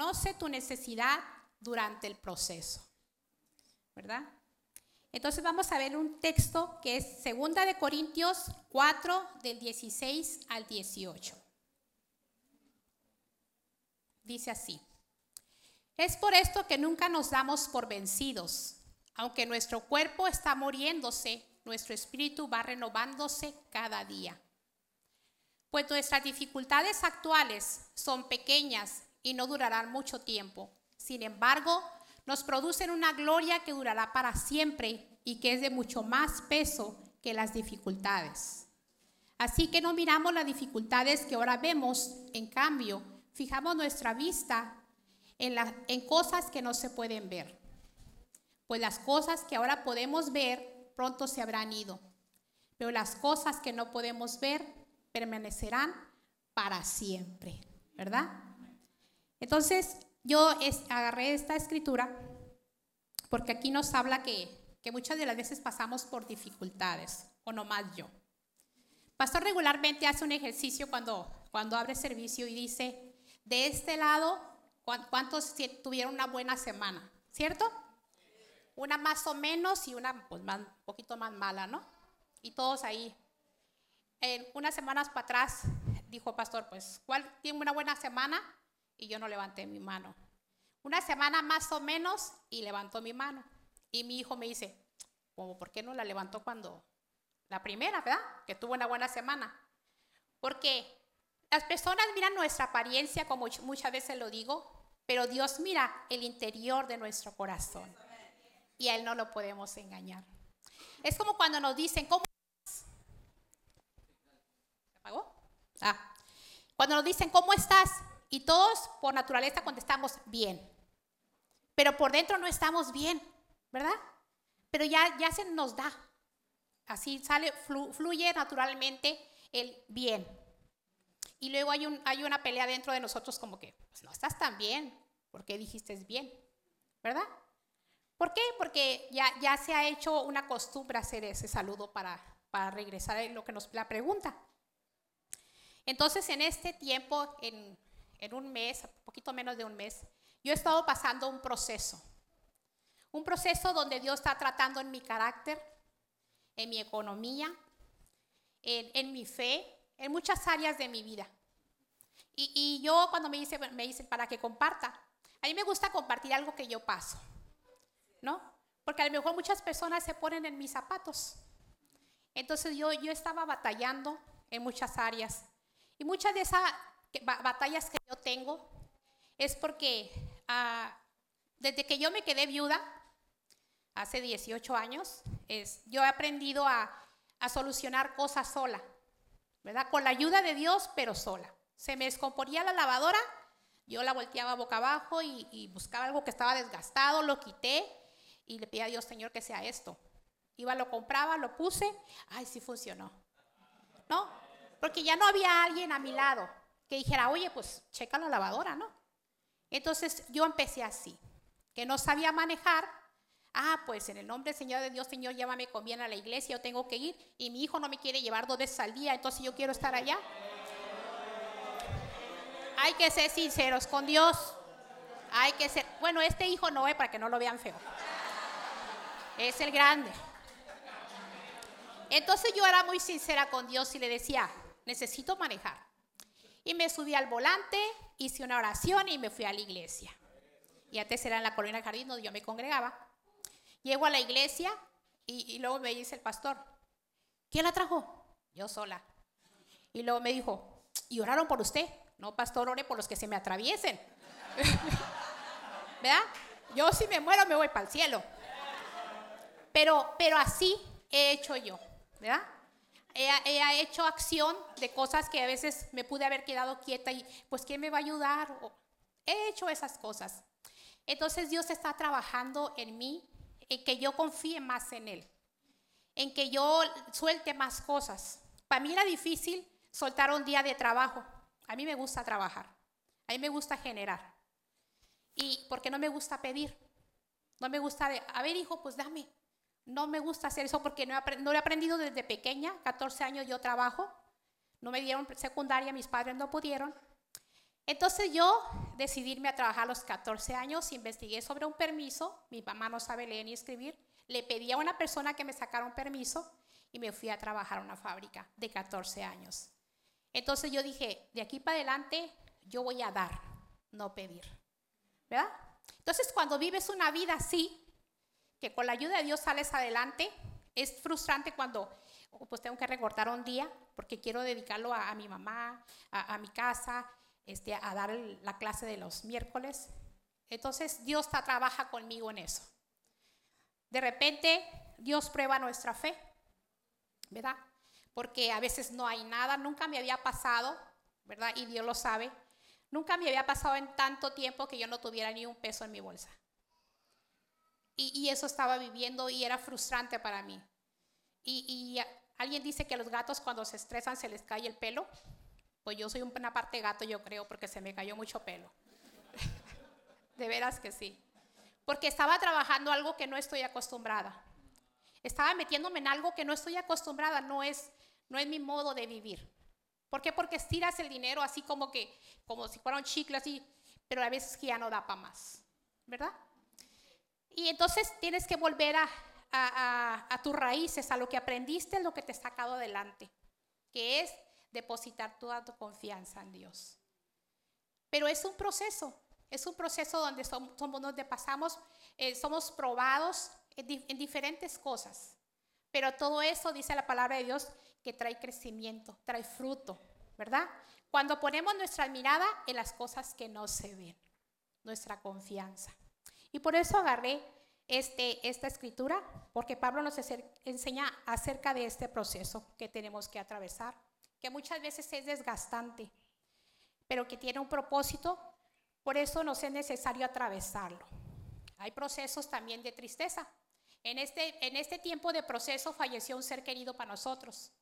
conoce tu necesidad durante el proceso. ¿Verdad? Entonces vamos a ver un texto que es 2 de Corintios 4 del 16 al 18. Dice así: Es por esto que nunca nos damos por vencidos. Aunque nuestro cuerpo está muriéndose, nuestro espíritu va renovándose cada día. Pues nuestras dificultades actuales son pequeñas y no durarán mucho tiempo. Sin embargo, nos producen una gloria que durará para siempre y que es de mucho más peso que las dificultades. Así que no miramos las dificultades que ahora vemos, en cambio, fijamos nuestra vista en, en cosas que no se pueden ver. Pues las cosas que ahora podemos ver pronto se habrán ido, pero las cosas que no podemos ver permanecerán para siempre, ¿verdad? Entonces, yo agarré esta escritura porque aquí nos habla que, muchas de las veces pasamos por dificultades, o no más yo. Pastor regularmente hace un ejercicio cuando, cuando abre servicio y dice, de este lado, ¿cuántos tuvieron una buena semana? ¿Cierto? Una más o menos y una pues, un poquito más mala, ¿no? Y todos ahí. En unas semanas para atrás dijo pastor, pues, ¿cuál tiene una buena semana? Y yo no levanté mi mano. Una semana más o menos y levantó mi mano. Y mi hijo me dice, ¿por qué no la levantó cuando la primera, verdad? Que tuvo una buena semana. Porque las personas miran nuestra apariencia, como muchas veces lo digo, pero Dios mira el interior de nuestro corazón. Y a Él no lo podemos engañar. Es como cuando nos dicen, ¿cómo estás? ¿Se apagó? Ah. Cuando nos dicen, ¿cómo estás? Y todos por naturaleza contestamos bien. Pero por dentro no estamos bien, ¿verdad? Pero ya, ya se nos da. Así sale, fluye naturalmente el bien. Y luego hay, un, hay una pelea dentro de nosotros como que, pues no estás tan bien. ¿Por qué dijiste bien? ¿Verdad? ¿Por qué? Porque ya, ya se ha hecho una costumbre hacer ese saludo para, para regresar a lo que nos la pregunta. Entonces, en este tiempo, en, en un mes, un poquito menos de un mes, yo he estado pasando un proceso. Un proceso donde Dios está tratando en mi carácter, en mi economía, en, mi fe, en muchas áreas de mi vida. Y, yo cuando me dicen me dice para que comparta, a mí me gusta compartir algo que yo paso, ¿no? Porque a lo mejor muchas personas se ponen en mis zapatos. Entonces yo, yo estaba batallando en muchas áreas. Y muchas de batallas que yo tengo es porque ah, desde que yo me quedé viuda, hace 18 años, es, yo he aprendido a, a solucionar cosas sola, ¿verdad? Con la ayuda de Dios, pero sola. Se me descomponía la lavadora, yo la volteaba boca abajo y, y, buscaba algo que estaba desgastado, lo quité y le pedí a Dios, Señor, que sea esto. Iba, lo compraba, lo puse, ay, sí funcionó. ¿No? Porque ya no había alguien a mi lado que dijera, oye, pues checa la lavadora, ¿no? Entonces yo empecé así, que no sabía manejar. Ah, pues en el nombre del Señor de Dios, Señor, llévame con bien a la iglesia, yo tengo que ir. Y mi hijo no me quiere llevar dos veces al día, entonces yo quiero estar allá. Hay que ser sinceros con Dios. Hay que ser, bueno, este hijo no es para que no lo vean feo. Es el grande. Entonces yo era muy sincera con Dios y le decía, necesito manejar. Y me subí al volante, hice una oración y me fui a la iglesia. Y antes era en la Colina Jardín donde yo me congregaba. Llego a la iglesia y, luego me dice el pastor, ¿quién la trajo? Yo sola. Y luego me dijo, ¿y oraron por usted? No, pastor, ore por los que se me atraviesen. ¿Verdad? Yo si me muero me voy para el cielo. Pero, pero así he hecho yo, ¿verdad? He, hecho acción de cosas que a veces me pude haber quedado quieta y pues ¿quién me va a ayudar? he hecho esas cosas. Entonces Dios está trabajando en mí, en que yo confíe más en Él, en que yo suelte más cosas. Para mí era difícil soltar un día de trabajo. A mí me gusta trabajar, a mí me gusta generar. Y porque no me gusta pedir, no me gusta de, a ver hijo, pues dame, no me gusta hacer eso porque no, lo he aprendido desde pequeña, 14 años yo trabajo, no me dieron secundaria, mis padres no pudieron. Entonces yo decidirme a trabajar a los 14 años, investigué sobre un permiso, mi mamá no sabe leer ni escribir, le pedí a una persona que me sacara un permiso y me fui a trabajar a una fábrica de 14 años. Entonces yo dije, de aquí para adelante yo voy a dar, no pedir. ¿Verdad? Entonces cuando vives una vida así, que con la ayuda de Dios sales adelante, es frustrante cuando oh, pues tengo que recortar un día porque quiero dedicarlo a, mi mamá, a, mi casa, este, a dar la clase de los miércoles. Entonces Dios trabaja conmigo en eso. De repente Dios prueba nuestra fe, ¿verdad? Porque a veces no hay nada, nunca me había pasado, ¿verdad? Y Dios lo sabe. Nunca me había pasado en tanto tiempo que yo no tuviera ni un peso en mi bolsa. Y, eso estaba viviendo y era frustrante para mí. Y, alguien dice que los gatos cuando se estresan se les cae el pelo. Pues yo soy una parte gato, yo creo, porque se me cayó mucho pelo. de veras que sí. Porque estaba trabajando algo que no estoy acostumbrada. Estaba metiéndome en algo que no estoy acostumbrada, no es, no es mi modo de vivir. ¿Por qué? Porque estiras el dinero así como que, como si fuera un chicle así, pero a veces ya no da para más, ¿verdad? Y entonces tienes que volver a, a, a, tus raíces, a lo que aprendiste, lo que te ha sacado adelante, que es depositar toda tu confianza en Dios. Pero es un proceso, es un proceso donde somos, donde pasamos, eh, somos probados en diferentes cosas. Pero todo eso, dice la palabra de Dios, que trae crecimiento, trae fruto, ¿verdad? Cuando ponemos nuestra mirada en las cosas que no se ven, nuestra confianza. Y por eso agarré este, esta escritura, porque Pablo nos enseña acerca de este proceso que tenemos que atravesar, que muchas veces es desgastante, pero que tiene un propósito, por eso nos es necesario atravesarlo. Hay procesos también de tristeza. En este, en este tiempo de proceso falleció un ser querido para nosotros.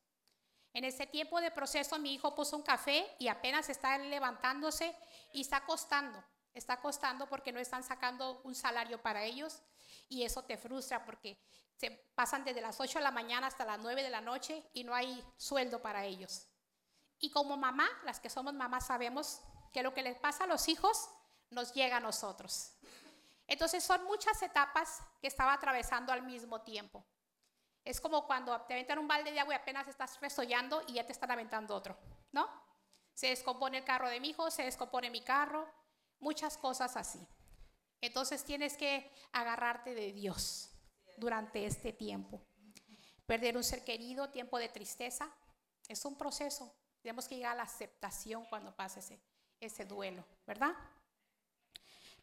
En ese tiempo de proceso mi hijo puso un café y apenas está levantándose y está costando. Está costando porque no están sacando un salario para ellos y eso te frustra porque se pasan desde las 8 de la mañana hasta las 9 de la noche y no hay sueldo para ellos. Y como mamá, las que somos mamás sabemos que lo que les pasa a los hijos nos llega a nosotros. Entonces son muchas etapas que estaba atravesando al mismo tiempo. Es como cuando te aventan un balde de agua y apenas estás resollando y ya te están aventando otro, ¿no? Se descompone el carro de mi hijo, se descompone mi carro, muchas cosas así. Entonces tienes que agarrarte de Dios durante este tiempo. Perder un ser querido, tiempo de tristeza, es un proceso. Tenemos que llegar a la aceptación cuando pase ese, ese duelo, ¿verdad?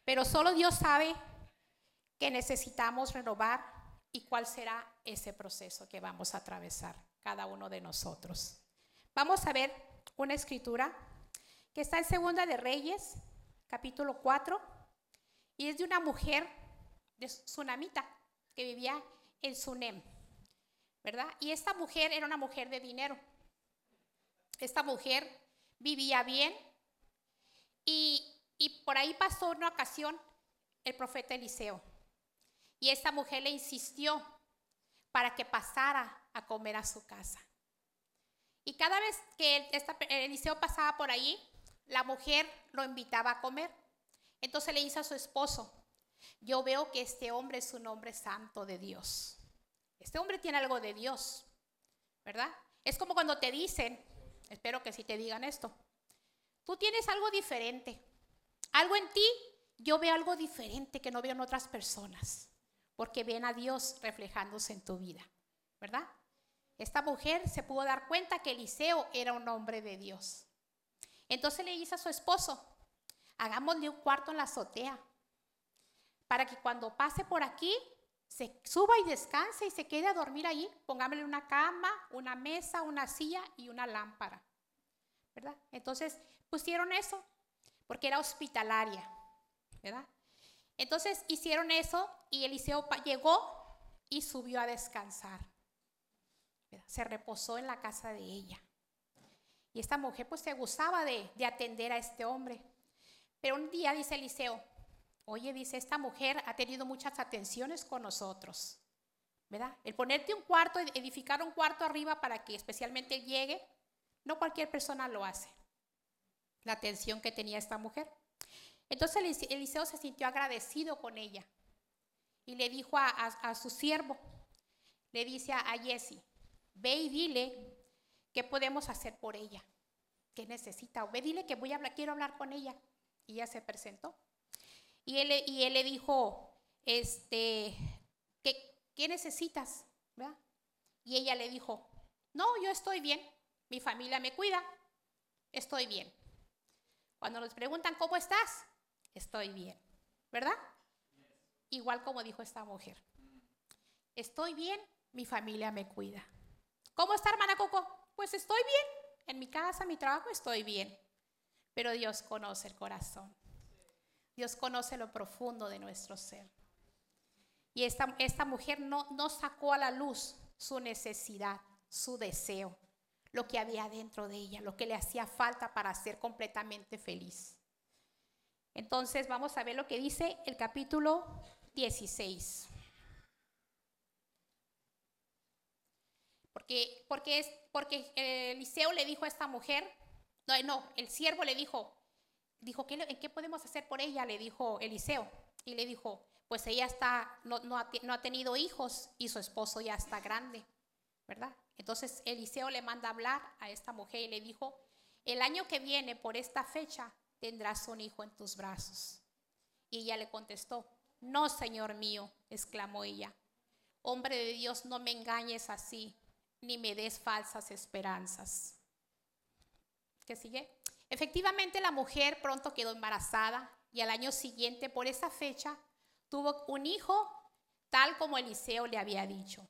Pero solo Dios sabe que necesitamos renovar y cuál será ese proceso que vamos a atravesar cada uno de nosotros. Vamos a ver una escritura que está en Segunda de Reyes, capítulo 4, y es de una mujer de Sunamita que vivía en Sunem, ¿verdad? Y esta mujer era una mujer de dinero. Esta mujer vivía bien y, y por ahí pasó una ocasión el profeta Eliseo. Y esta mujer le insistió para que pasara a comer a su casa. Y cada vez que Eliseo pasaba por ahí, la mujer lo invitaba a comer. Entonces le dice a su esposo, yo veo que este hombre es un hombre santo de Dios. Este hombre tiene algo de Dios, ¿verdad? Es como cuando te dicen, espero que sí te digan esto, tú tienes algo diferente, algo en ti, yo veo algo diferente que no veo en otras personas, porque ven a Dios reflejándose en tu vida, ¿verdad? Esta mujer se pudo dar cuenta que Eliseo era un hombre de Dios. Entonces le dice a su esposo, hagámosle un cuarto en la azotea, para que cuando pase por aquí, se suba y descanse y se quede a dormir allí. Pongámosle una cama, una mesa, una silla y una lámpara. ¿Verdad? Entonces pusieron eso, porque era hospitalaria. ¿Verdad? Entonces hicieron eso y Eliseo llegó y subió a descansar. Se reposó en la casa de ella. Y esta mujer pues se gustaba de, atender a este hombre. Pero un día dice Eliseo, oye, dice, esta mujer ha tenido muchas atenciones con nosotros. ¿Verdad? El ponerte un cuarto, edificar un cuarto arriba para que especialmente llegue, no cualquier persona lo hace. La atención que tenía esta mujer. Entonces Eliseo se sintió agradecido con ella y le dijo a, su siervo, le dice a, a Jesse, ve y dile qué podemos hacer por ella, qué necesita, ve dile que voy a hablar, quiero hablar con ella. Y ella se presentó. Y él, y él le dijo, este, ¿qué, qué necesitas? Y ella le dijo, no, yo estoy bien, mi familia me cuida, estoy bien. Cuando nos preguntan, ¿cómo estás? Estoy bien, ¿verdad? Igual como dijo esta mujer. Estoy bien, mi familia me cuida. ¿Cómo está, hermana Coco? Pues estoy bien. En mi casa, mi trabajo, estoy bien. Pero Dios conoce el corazón. Dios conoce lo profundo de nuestro ser. Y esta, esta mujer no, no sacó a la luz su necesidad, su deseo, lo que había dentro de ella, lo que le hacía falta para ser completamente feliz. Entonces vamos a ver lo que dice el capítulo 16. Porque, porque, es, porque Eliseo le dijo a esta mujer, no, no, el siervo le dijo, dijo, ¿qué, ¿qué podemos hacer por ella? Le dijo Eliseo. Y le dijo, pues ella está, no, no, ha, no ha tenido hijos y su esposo ya está grande, ¿verdad? Entonces Eliseo le manda hablar a esta mujer y le dijo, el año que viene, por esta fecha, tendrás un hijo en tus brazos. Y ella le contestó, no, Señor mío, exclamó ella, hombre de Dios, no me engañes así, ni me des falsas esperanzas. ¿Qué sigue? Efectivamente, la mujer pronto quedó embarazada y al año siguiente, por esa fecha, tuvo un hijo tal como Eliseo le había dicho.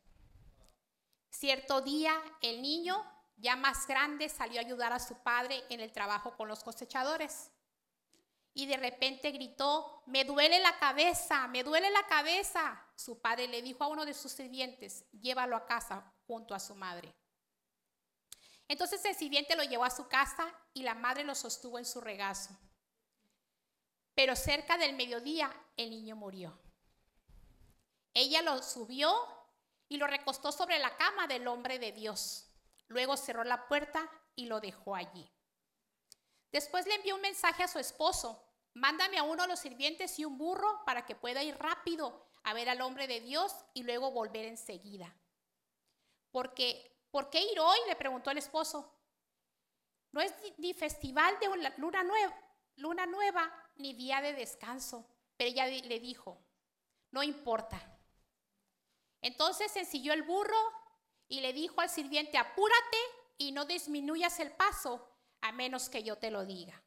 Cierto día, el niño, ya más grande, salió a ayudar a su padre en el trabajo con los cosechadores y de repente gritó, me duele la cabeza, me duele la cabeza. Su padre le dijo a uno de sus sirvientes, llévalo a casa junto a su madre. Entonces el sirviente lo llevó a su casa y la madre lo sostuvo en su regazo. Pero cerca del mediodía el niño murió. Ella lo subió y lo recostó sobre la cama del hombre de Dios. Luego cerró la puerta y lo dejó allí. Después le envió un mensaje a su esposo Mándame a uno de los sirvientes y un burro para que pueda ir rápido a ver al hombre de Dios y luego volver enseguida. Porque, ¿por qué ir hoy? Le preguntó el esposo. No es ni festival de luna nueva, luna nueva ni día de descanso. Pero ella le dijo, no importa. Entonces ensilló el burro y le dijo al sirviente, apúrate y no disminuyas el paso a menos que yo te lo diga.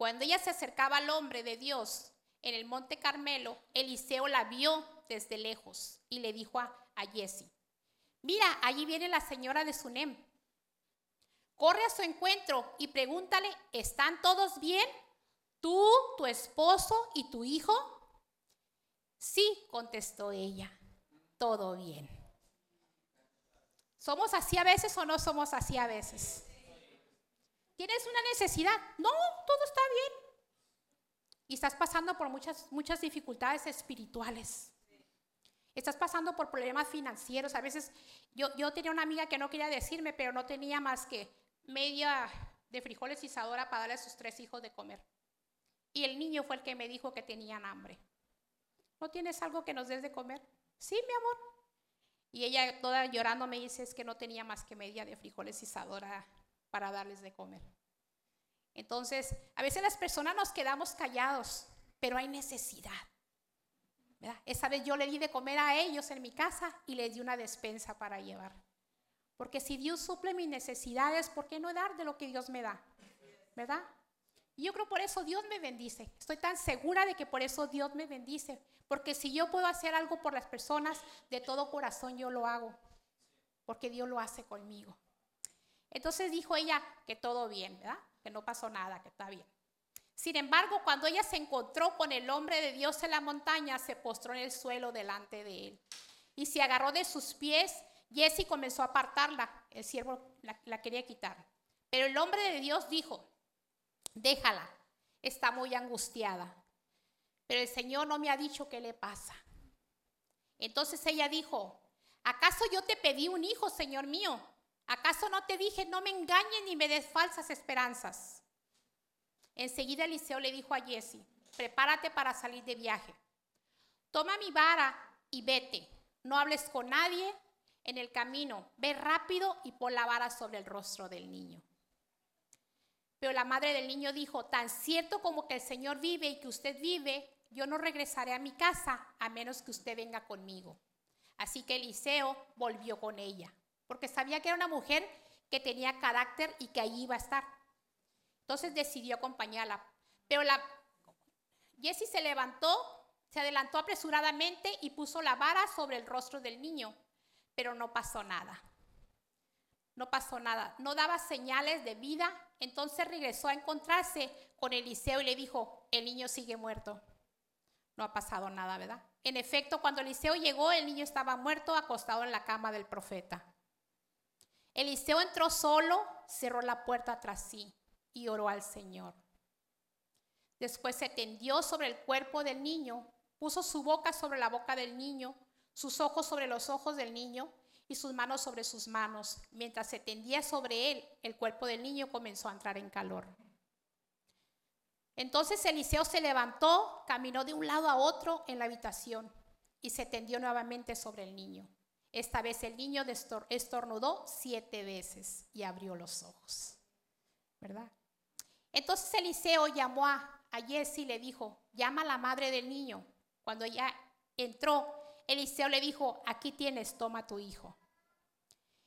Cuando ella se acercaba al hombre de Dios en el monte Carmelo, Eliseo la vio desde lejos y le dijo a, a Jesse, mira, allí viene la señora de Sunem. Corre a su encuentro y pregúntale, ¿están todos bien? ¿Tú, tu esposo y tu hijo? Sí, contestó ella, todo bien. ¿Somos así a veces o no somos así a veces? ¿Tienes una necesidad? No, todo está bien. Y estás pasando por muchas, muchas dificultades espirituales. Estás pasando por problemas financieros. A veces yo, yo tenía una amiga que no quería decirme, pero no tenía más que media de frijoles y sadora para darle a sus tres hijos de comer. Y el niño fue el que me dijo que tenían hambre. ¿No tienes algo que nos des de comer? Sí, mi amor. Y ella toda llorando me dice es que no tenía más que media de frijoles y sadora para darles de comer. Entonces, a veces las personas nos quedamos callados, pero hay necesidad. Esa vez yo le di de comer a ellos en mi casa y les di una despensa para llevar. Porque si Dios suple mis necesidades, ¿por qué no dar de lo que Dios me da? ¿Verdad? Y yo creo por eso Dios me bendice. Estoy tan segura de que por eso Dios me bendice. Porque si yo puedo hacer algo por las personas, de todo corazón yo lo hago. Porque Dios lo hace conmigo. Entonces dijo ella que todo bien, ¿verdad? Que no pasó nada, que está bien. Sin embargo, cuando ella se encontró con el hombre de Dios en la montaña, se postró en el suelo delante de él y se agarró de sus pies. Jesse comenzó a apartarla. El siervo la, la quería quitar. Pero el hombre de Dios dijo, déjala, está muy angustiada. Pero el Señor no me ha dicho qué le pasa. Entonces ella dijo, ¿acaso yo te pedí un hijo, Señor mío? ¿Acaso no te dije, no me engañes ni me des falsas esperanzas? Enseguida Eliseo le dijo a Jesse, prepárate para salir de viaje. Toma mi vara y vete. No hables con nadie en el camino. Ve rápido y pon la vara sobre el rostro del niño. Pero la madre del niño dijo, tan cierto como que el Señor vive y que usted vive, yo no regresaré a mi casa a menos que usted venga conmigo. Así que Eliseo volvió con ella, porque sabía que era una mujer que tenía carácter y que allí iba a estar. Entonces decidió acompañarla. Pero la Jessie se levantó, se adelantó apresuradamente y puso la vara sobre el rostro del niño, pero no pasó nada. No pasó nada, no daba señales de vida. Entonces regresó a encontrarse con Eliseo y le dijo, el niño sigue muerto. No ha pasado nada, ¿verdad? En efecto, cuando Eliseo llegó, el niño estaba muerto, acostado en la cama del profeta. Eliseo entró solo, cerró la puerta tras sí y oró al Señor. Después se tendió sobre el cuerpo del niño, puso su boca sobre la boca del niño, sus ojos sobre los ojos del niño y sus manos sobre sus manos. Mientras se tendía sobre él, el cuerpo del niño comenzó a entrar en calor. Entonces Eliseo se levantó, caminó de un lado a otro en la habitación y se tendió nuevamente sobre el niño. Esta vez el niño estornudó siete veces y abrió los ojos. ¿Verdad? Entonces Eliseo llamó a, a Jesse y le dijo, llama a la madre del niño. Cuando ella entró, Eliseo le dijo, aquí tienes, toma tu hijo.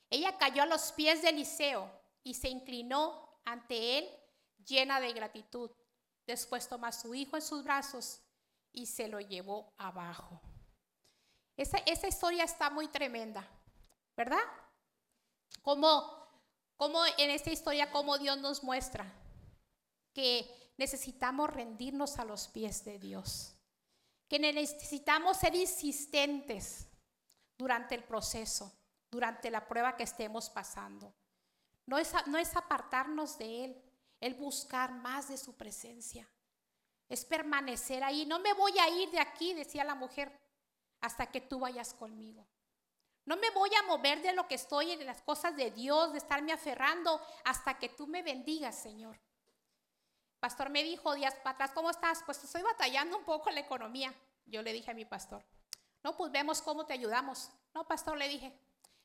Ella cayó a los pies de Eliseo y se inclinó ante él llena de gratitud. Después tomó a su hijo en sus brazos y se lo llevó abajo. Esa, esa historia está muy tremenda, ¿verdad? Como, como en esta historia, como Dios nos muestra que necesitamos rendirnos a los pies de Dios, que necesitamos ser insistentes durante el proceso, durante la prueba que estemos pasando. No es, no es apartarnos de Él, el buscar más de su presencia. Es permanecer ahí. No me voy a ir de aquí, decía la mujer hasta que tú vayas conmigo. No me voy a mover de lo que estoy en las cosas de Dios, de estarme aferrando hasta que tú me bendigas, Señor. Pastor me dijo días para atrás, ¿cómo estás? Pues estoy batallando un poco la economía. Yo le dije a mi pastor, no, pues vemos cómo te ayudamos. No, pastor, le dije,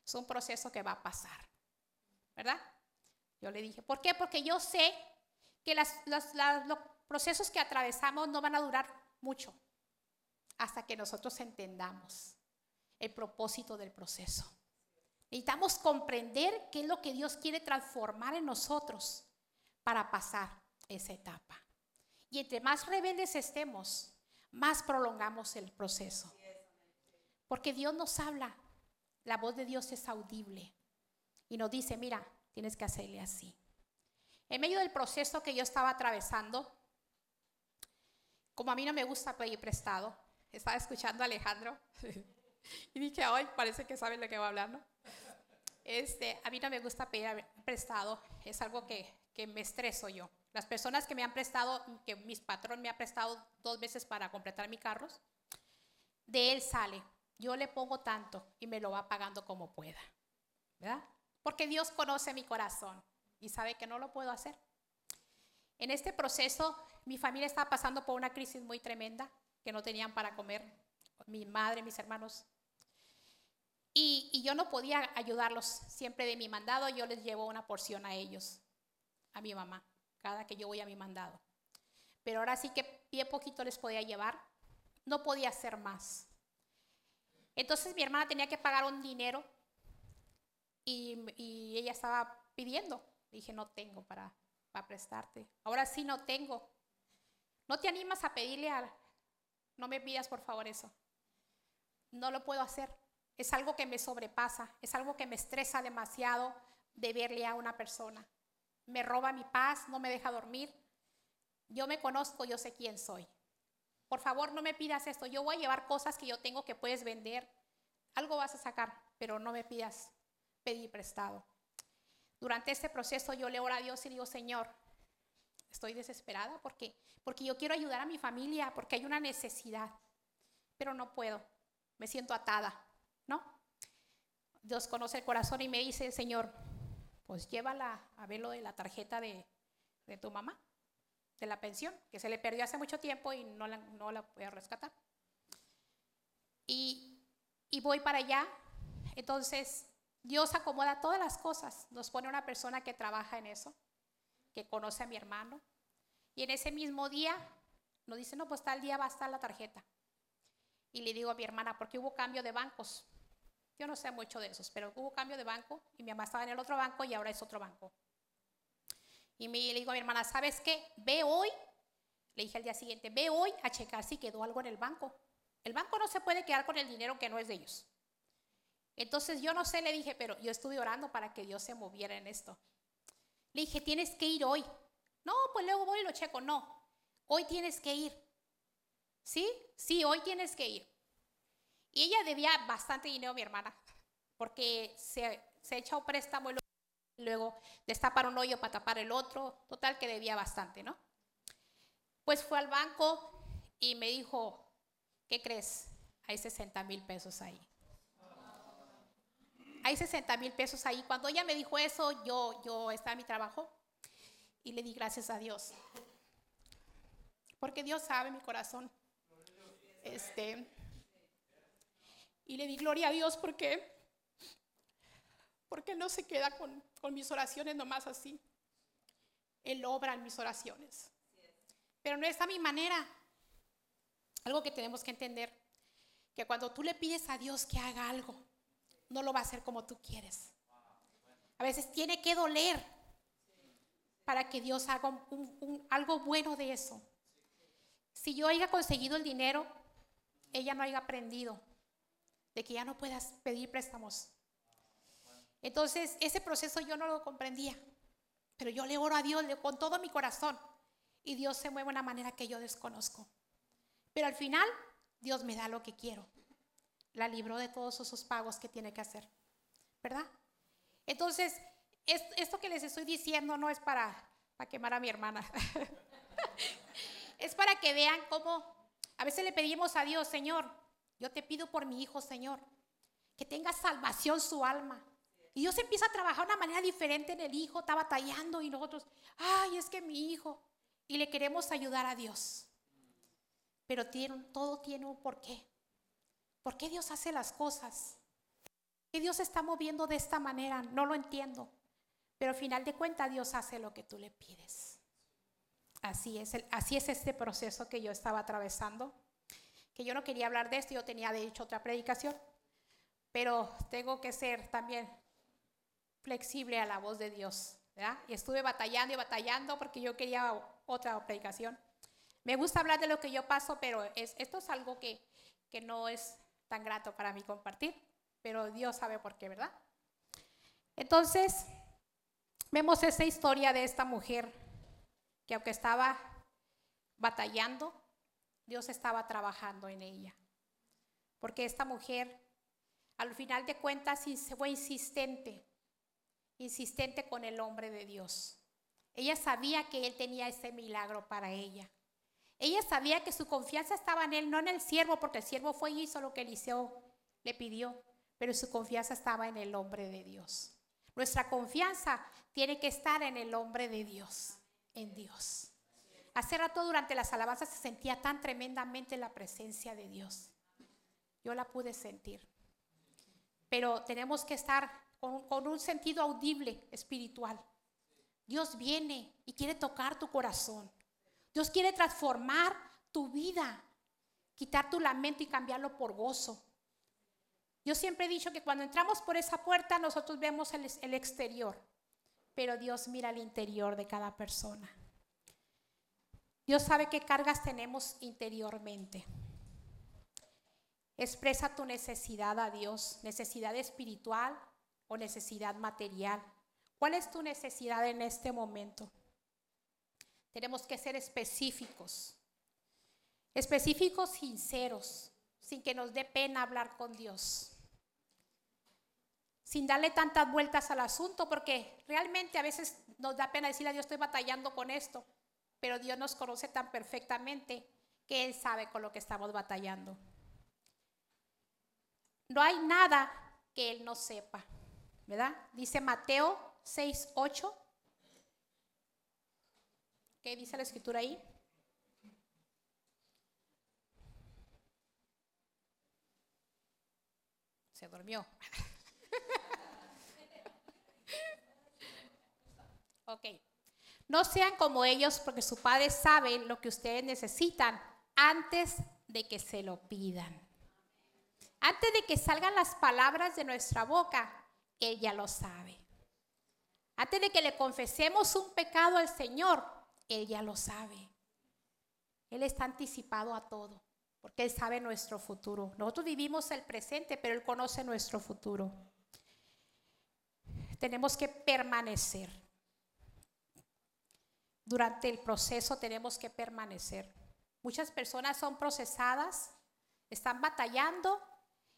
es un proceso que va a pasar. ¿Verdad? Yo le dije, ¿por qué? Porque yo sé que los procesos que atravesamos no van a durar mucho hasta que nosotros entendamos el propósito del proceso. Necesitamos comprender qué es lo que Dios quiere transformar en nosotros para pasar esa etapa. Y entre más rebeldes estemos, más prolongamos el proceso. Porque Dios nos habla, la voz de Dios es audible y nos dice, mira, tienes que hacerle así. En medio del proceso que yo estaba atravesando, como a mí no me gusta pedir prestado, estaba escuchando a Alejandro y dije, hoy parece que sabe lo que va a hablar, ¿no? Este, a mí no me gusta pedir prestado, es algo que, que me estreso yo. Las personas que me han prestado, que mis patrón me ha prestado dos veces para completar mis carros, de él sale. Yo le pongo tanto y me lo va pagando como pueda. ¿Verdad? Porque Dios conoce mi corazón y sabe que no lo puedo hacer. En este proceso, mi familia estaba pasando por una crisis muy tremenda que no tenían para comer, mi madre, mis hermanos. Y, yo no podía ayudarlos siempre de mi mandado, yo les llevo una porción a ellos, a mi mamá, cada que yo voy a mi mandado. Pero ahora sí que bien poquito les podía llevar, no podía hacer más. Entonces mi hermana tenía que pagar un dinero y, ella estaba pidiendo. Dije, no tengo para, para prestarte. Ahora sí no tengo. ¿No te animas a pedirle a, no me pidas por favor eso. No lo puedo hacer. Es algo que me sobrepasa, es algo que me estresa demasiado de verle a una persona. Me roba mi paz, no me deja dormir. Yo me conozco, yo sé quién soy. Por favor, no me pidas esto. Yo voy a llevar cosas que yo tengo que puedes vender. Algo vas a sacar, pero no me pidas pedir prestado. Durante este proceso yo le oro a Dios y digo, Señor, estoy desesperada porque, porque yo quiero ayudar a mi familia, porque hay una necesidad, pero no puedo, me siento atada, ¿no? Dios conoce el corazón y me dice, Señor, pues llévala a ver lo de la tarjeta de, de tu mamá. de la pensión, que se le perdió hace mucho tiempo y no la, no la a rescatar. Y, y voy para allá. Entonces, Dios acomoda todas las cosas. Nos pone una persona que trabaja en eso, que conoce a mi hermano. Y en ese mismo día nos dice, no, pues tal día va a estar la tarjeta. Y le digo a mi hermana, porque hubo cambio de bancos. Yo no sé mucho de esos, pero hubo cambio de banco y mi mamá estaba en el otro banco y ahora es otro banco. Y me, le digo a mi hermana, ¿sabes qué? Ve hoy, le dije al día siguiente, ve hoy a checar si quedó algo en el banco. El banco no se puede quedar con el dinero que no es de ellos. Entonces yo no sé, le dije, pero yo estuve orando para que Dios se moviera en esto. Le dije, tienes que ir hoy. No, pues luego voy y lo checo. No, hoy tienes que ir. ¿Sí? Sí, hoy tienes que ir. Y ella debía bastante dinero a mi hermana, porque se, se echó préstamo y luego destapar un hoyo para tapar el otro. Total que debía bastante, ¿no? Pues fue al banco y me dijo, ¿qué crees? Hay 60 mil pesos ahí. Hay 60 mil pesos ahí. Cuando ella me dijo eso, yo, yo estaba en mi trabajo y le di gracias a Dios. Porque Dios sabe mi corazón. Este, y le di gloria a Dios porque, porque no se queda con, con mis oraciones nomás así. Él obra en mis oraciones. Pero no es a mi manera. Algo que tenemos que entender, que cuando tú le pides a Dios que haga algo, no lo va a hacer como tú quieres. A veces tiene que doler para que Dios haga algo bueno de eso. Si yo haya conseguido el dinero, ella no haya aprendido de que ya no puedas pedir préstamos. Entonces, ese proceso yo no lo comprendía, pero yo le oro a Dios con todo mi corazón y Dios se mueve de una manera que yo desconozco. Pero al final, Dios me da lo que quiero. La libró de todos esos pagos que tiene que hacer, ¿verdad? Entonces, esto que les estoy diciendo no es para, quemar a mi hermana. es para que vean cómo a veces le pedimos a Dios, Señor, yo te pido por mi hijo, Señor, que tenga salvación su alma. Y Dios empieza a trabajar de una manera diferente en el hijo, está batallando y nosotros, ay, es que mi hijo, y le queremos ayudar a Dios. Pero todo tiene un porqué. ¿Por qué Dios hace las cosas? ¿Qué Dios está moviendo de esta manera? No lo entiendo. Pero al final de cuentas Dios hace lo que tú le pides. Así es, así es este proceso que yo estaba atravesando. Que yo no quería hablar de esto, yo tenía de hecho otra predicación. Pero tengo que ser también flexible a la voz de Dios. Y estuve batallando y batallando porque yo quería otra predicación. Me gusta hablar de lo que yo paso, pero esto es algo que, que no es tan grato para mí compartir, pero Dios sabe por qué, ¿verdad? Entonces, vemos esa historia de esta mujer que aunque estaba batallando, Dios estaba trabajando en ella. Porque esta mujer, al final de cuentas, fue insistente insistente con el hombre de Dios. Ella sabía que él tenía ese milagro para ella. Ella sabía que su confianza estaba en él, no en el siervo, porque el siervo fue y hizo lo que Eliseo le pidió, pero su confianza estaba en el hombre de Dios. Nuestra confianza tiene que estar en el hombre de Dios, en Dios. Hace rato durante las alabanzas se sentía tan tremendamente la presencia de Dios. Yo la pude sentir. Pero tenemos que estar con, un sentido audible espiritual. Dios viene y quiere tocar tu corazón. Dios quiere transformar tu vida, quitar tu lamento y cambiarlo por gozo. Yo siempre he dicho que cuando entramos por esa puerta nosotros vemos el, el, exterior, pero Dios mira el interior de cada persona. Dios sabe qué cargas tenemos interiormente. Expresa tu necesidad a Dios, necesidad espiritual, o necesidad material. ¿Cuál es tu necesidad en este momento? Tenemos que ser específicos, específicos, sinceros, sin que nos dé pena hablar con Dios, sin darle tantas vueltas al asunto, porque realmente a veces nos da pena decirle a Dios estoy batallando con esto, pero Dios nos conoce tan perfectamente que Él sabe con lo que estamos batallando. No hay nada que Él no sepa. ¿verdad? Dice Mateo 6, 8. ¿Qué dice la escritura ahí? Se durmió. ok. No sean como ellos porque su padre sabe lo que ustedes necesitan antes de que se lo pidan. Antes de que salgan las palabras de nuestra boca, Él ya lo sabe. Antes de que le confesemos un pecado al Señor, Él ya lo sabe. Él está anticipado a todo, porque Él sabe nuestro futuro. Nosotros vivimos el presente, pero Él conoce nuestro futuro. Tenemos que permanecer. Durante el proceso tenemos que permanecer. Muchas personas son procesadas, están batallando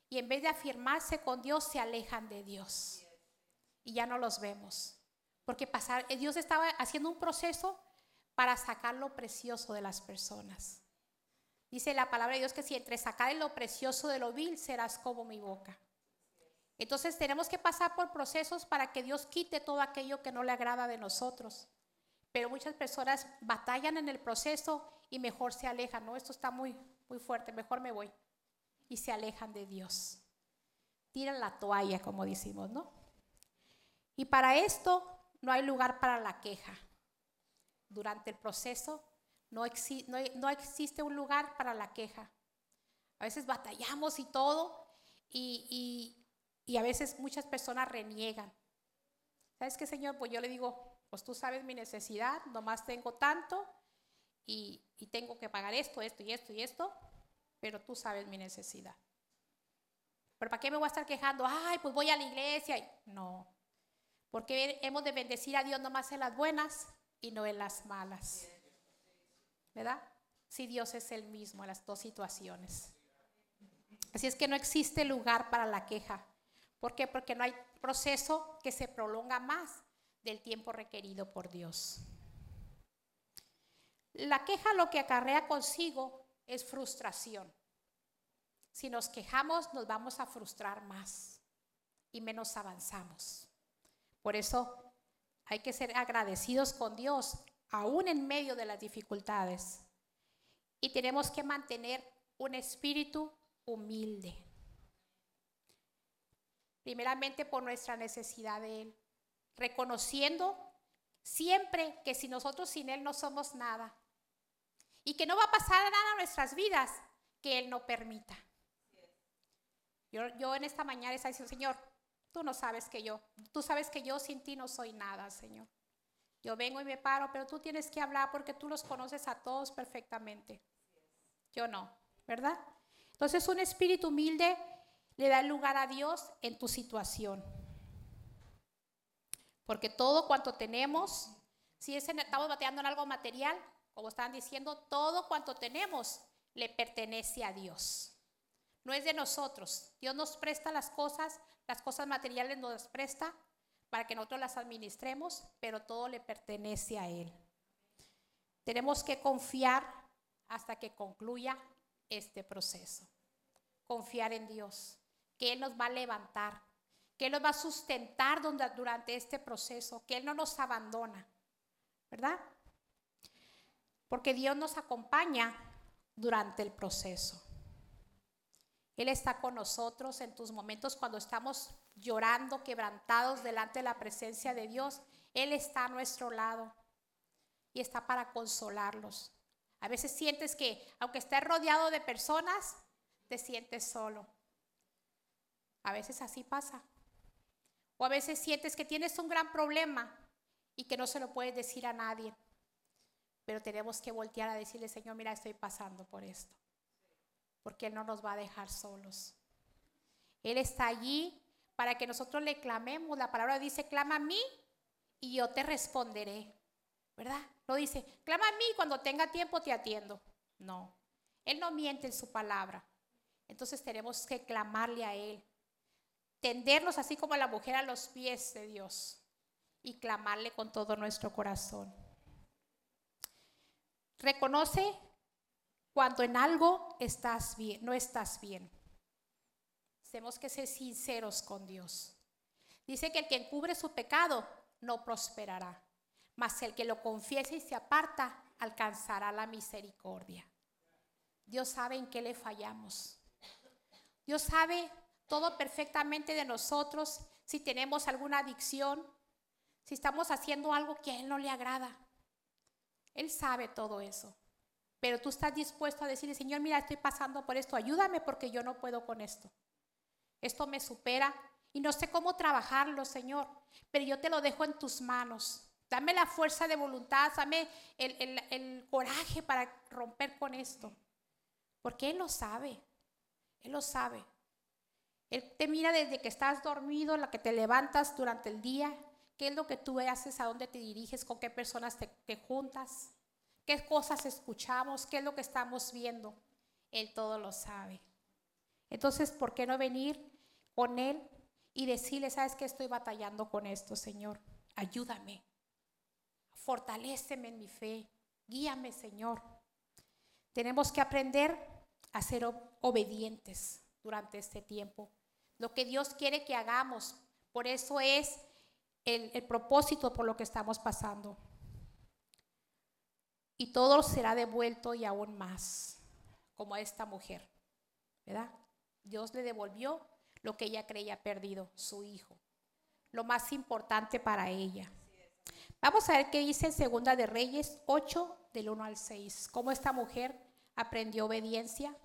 y en vez de afirmarse con Dios se alejan de Dios. Y ya no los vemos. Porque pasar, eh, Dios estaba haciendo un proceso para sacar lo precioso de las personas. Dice la palabra de Dios que si entre sacar lo precioso de lo vil serás como mi boca. Entonces tenemos que pasar por procesos para que Dios quite todo aquello que no le agrada de nosotros. Pero muchas personas batallan en el proceso y mejor se alejan. No, esto está muy, muy fuerte, mejor me voy y se alejan de Dios. Tiran la toalla, como decimos, ¿no? Y para esto no hay lugar para la queja. Durante el proceso no, no, existe un lugar para la queja. A veces batallamos y todo, y, y, a veces muchas personas reniegan. ¿Sabes qué, Señor? Pues yo le digo, pues tú sabes mi necesidad, nomás tengo tanto y, y tengo que pagar esto, esto y esto y esto pero tú sabes mi necesidad. ¿Pero para qué me voy a estar quejando? Ay, pues voy a la iglesia. No, porque hemos de bendecir a Dios nomás en las buenas y no en las malas. ¿Verdad? Si Dios es el mismo en las dos situaciones. Así es que no existe lugar para la queja. ¿Por qué? Porque no hay proceso que se prolonga más del tiempo requerido por Dios. La queja lo que acarrea consigo es frustración. Si nos quejamos, nos vamos a frustrar más y menos avanzamos. Por eso hay que ser agradecidos con Dios, aún en medio de las dificultades. Y tenemos que mantener un espíritu humilde. Primeramente por nuestra necesidad de Él, reconociendo siempre que si nosotros sin Él no somos nada, y que no va a pasar nada en nuestras vidas que Él no permita. Yo, yo en esta mañana está diciendo, Señor, tú no sabes que yo, tú sabes que yo sin ti no soy nada, Señor. Yo vengo y me paro, pero tú tienes que hablar porque tú los conoces a todos perfectamente. Yo no, ¿verdad? Entonces un espíritu humilde le da lugar a Dios en tu situación. Porque todo cuanto tenemos, si es estamos bateando en algo material, como están diciendo, todo cuanto tenemos le pertenece a Dios. No es de nosotros. Dios nos presta las cosas, las cosas materiales nos las presta para que nosotros las administremos, pero todo le pertenece a Él. Tenemos que confiar hasta que concluya este proceso. Confiar en Dios, que Él nos va a levantar, que Él nos va a sustentar durante este proceso, que Él no nos abandona, ¿verdad? porque Dios nos acompaña durante el proceso. Él está con nosotros en tus momentos cuando estamos llorando, quebrantados delante de la presencia de Dios. Él está a nuestro lado y está para consolarlos. A veces sientes que, aunque estés rodeado de personas, te sientes solo. A veces así pasa. O a veces sientes que tienes un gran problema y que no se lo puedes decir a nadie. Pero tenemos que voltear a decirle, Señor, mira, estoy pasando por esto. Porque Él no nos va a dejar solos. Él está allí para que nosotros le clamemos. La palabra dice, clama a mí y yo te responderé. ¿Verdad? No dice, clama a mí cuando tenga tiempo te atiendo. No. Él no miente en su palabra. Entonces tenemos que clamarle a Él. Tendernos así como la mujer a los pies de Dios y clamarle con todo nuestro corazón. Reconoce cuando en algo estás bien, no estás bien. Tenemos que ser sinceros con Dios. Dice que el que encubre su pecado no prosperará, mas el que lo confiese y se aparta alcanzará la misericordia. Dios sabe en qué le fallamos. Dios sabe todo perfectamente de nosotros, si tenemos alguna adicción, si estamos haciendo algo que a Él no le agrada. Él sabe todo eso. Pero tú estás dispuesto a decirle, Señor, mira, estoy pasando por esto, ayúdame porque yo no puedo con esto. Esto me supera y no sé cómo trabajarlo, Señor, pero yo te lo dejo en tus manos. Dame la fuerza de voluntad, dame el, el coraje para romper con esto. Porque Él lo sabe, Él lo sabe. Él te mira desde que estás dormido, la que te levantas durante el día, qué es lo que tú haces, a dónde te diriges, con qué personas te, te juntas, qué cosas escuchamos, qué es lo que estamos viendo. Él todo lo sabe. Entonces, ¿por qué no venir con Él y decirle, sabes que estoy batallando con esto, Señor? Ayúdame, fortaléceme en mi fe, guíame, Señor. Tenemos que aprender a ser obedientes durante este tiempo. Lo que Dios quiere que hagamos. Por eso es el, el propósito por lo que estamos pasando. Y todo será devuelto y aún más, como a esta mujer. ¿Verdad? Dios le devolvió lo que ella creía perdido, su hijo. Lo más importante para ella. Vamos a ver qué dice en Segunda de Reyes 8 del 1 al 6. Cómo esta mujer aprendió obediencia.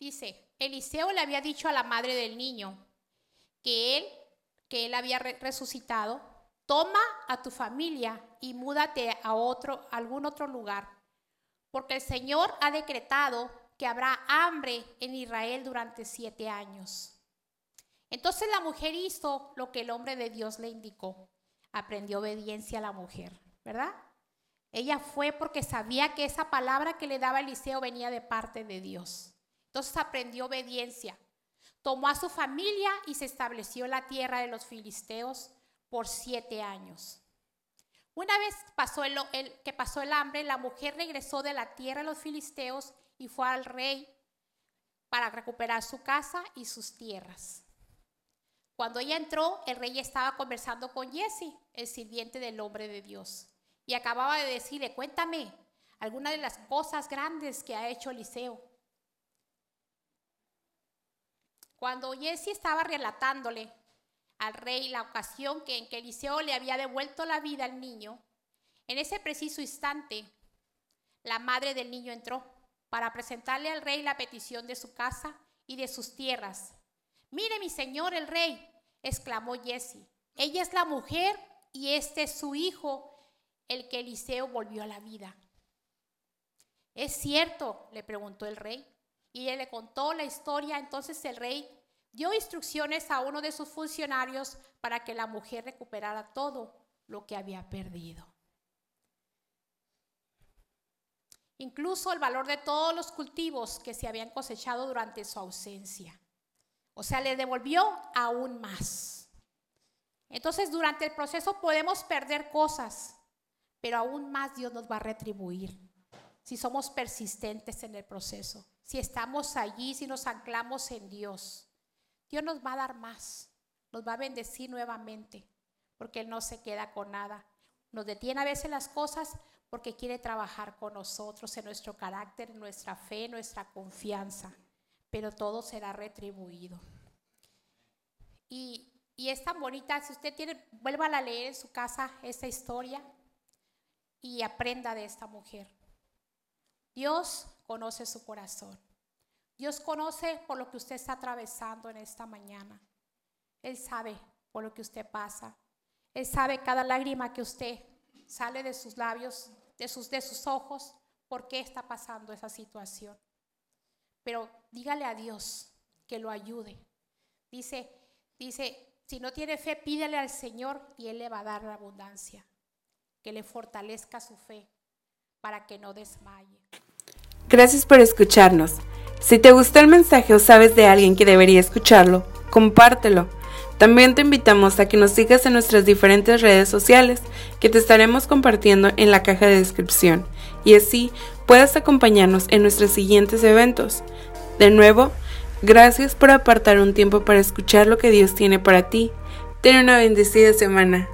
Dice, Eliseo le había dicho a la madre del niño que él, que él había resucitado, toma a tu familia y múdate a otro, algún otro lugar, porque el Señor ha decretado que habrá hambre en Israel durante siete años. Entonces la mujer hizo lo que el hombre de Dios le indicó. Aprendió obediencia a la mujer, ¿verdad? Ella fue porque sabía que esa palabra que le daba Eliseo venía de parte de Dios. Entonces aprendió obediencia. Tomó a su familia y se estableció en la tierra de los filisteos por siete años. Una vez pasó el, que pasó el hambre, la mujer regresó de la tierra de los filisteos y fue al rey para recuperar su casa y sus tierras. Cuando ella entró, el rey estaba conversando con Jesse, el sirviente del hombre de Dios, y acababa de decirle, cuéntame alguna de las cosas grandes que ha hecho Eliseo. Cuando Jesse estaba relatándole al rey la ocasión que en que Eliseo le había devuelto la vida al niño, en ese preciso instante, la madre del niño entró para presentarle al rey la petición de su casa y de sus tierras. Mire, mi señor el rey, exclamó Jesse. Ella es la mujer y este es su hijo, el que Eliseo volvió a la vida. ¿Es cierto? le preguntó el rey. Y él le contó la historia. Entonces el rey dio instrucciones a uno de sus funcionarios para que la mujer recuperara todo lo que había perdido. Incluso el valor de todos los cultivos que se habían cosechado durante su ausencia. O sea, le devolvió aún más. Entonces, durante el proceso podemos perder cosas, pero aún más Dios nos va a retribuir si somos persistentes en el proceso, si estamos allí, si nos anclamos en Dios. Dios nos va a dar más, nos va a bendecir nuevamente, porque Él no se queda con nada. Nos detiene a veces las cosas porque quiere trabajar con nosotros en nuestro carácter, en nuestra fe, en nuestra confianza pero todo será retribuido. Y, es tan bonita, si usted tiene, vuelva a leer en su casa esta historia y aprenda de esta mujer. Dios conoce su corazón. Dios conoce por lo que usted está atravesando en esta mañana. Él sabe por lo que usted pasa. Él sabe cada lágrima que usted sale de sus labios, de sus, de sus ojos, por qué está pasando esa situación. Pero dígale a Dios que lo ayude. Dice, dice, si no tiene fe, pídele al Señor y Él le va a dar la abundancia. Que le fortalezca su fe para que no desmaye. Gracias por escucharnos. Si te gustó el mensaje o sabes de alguien que debería escucharlo, compártelo. También te invitamos a que nos sigas en nuestras diferentes redes sociales que te estaremos compartiendo en la caja de descripción y así puedas acompañarnos en nuestros siguientes eventos. De nuevo, gracias por apartar un tiempo para escuchar lo que Dios tiene para ti. Ten una bendecida semana.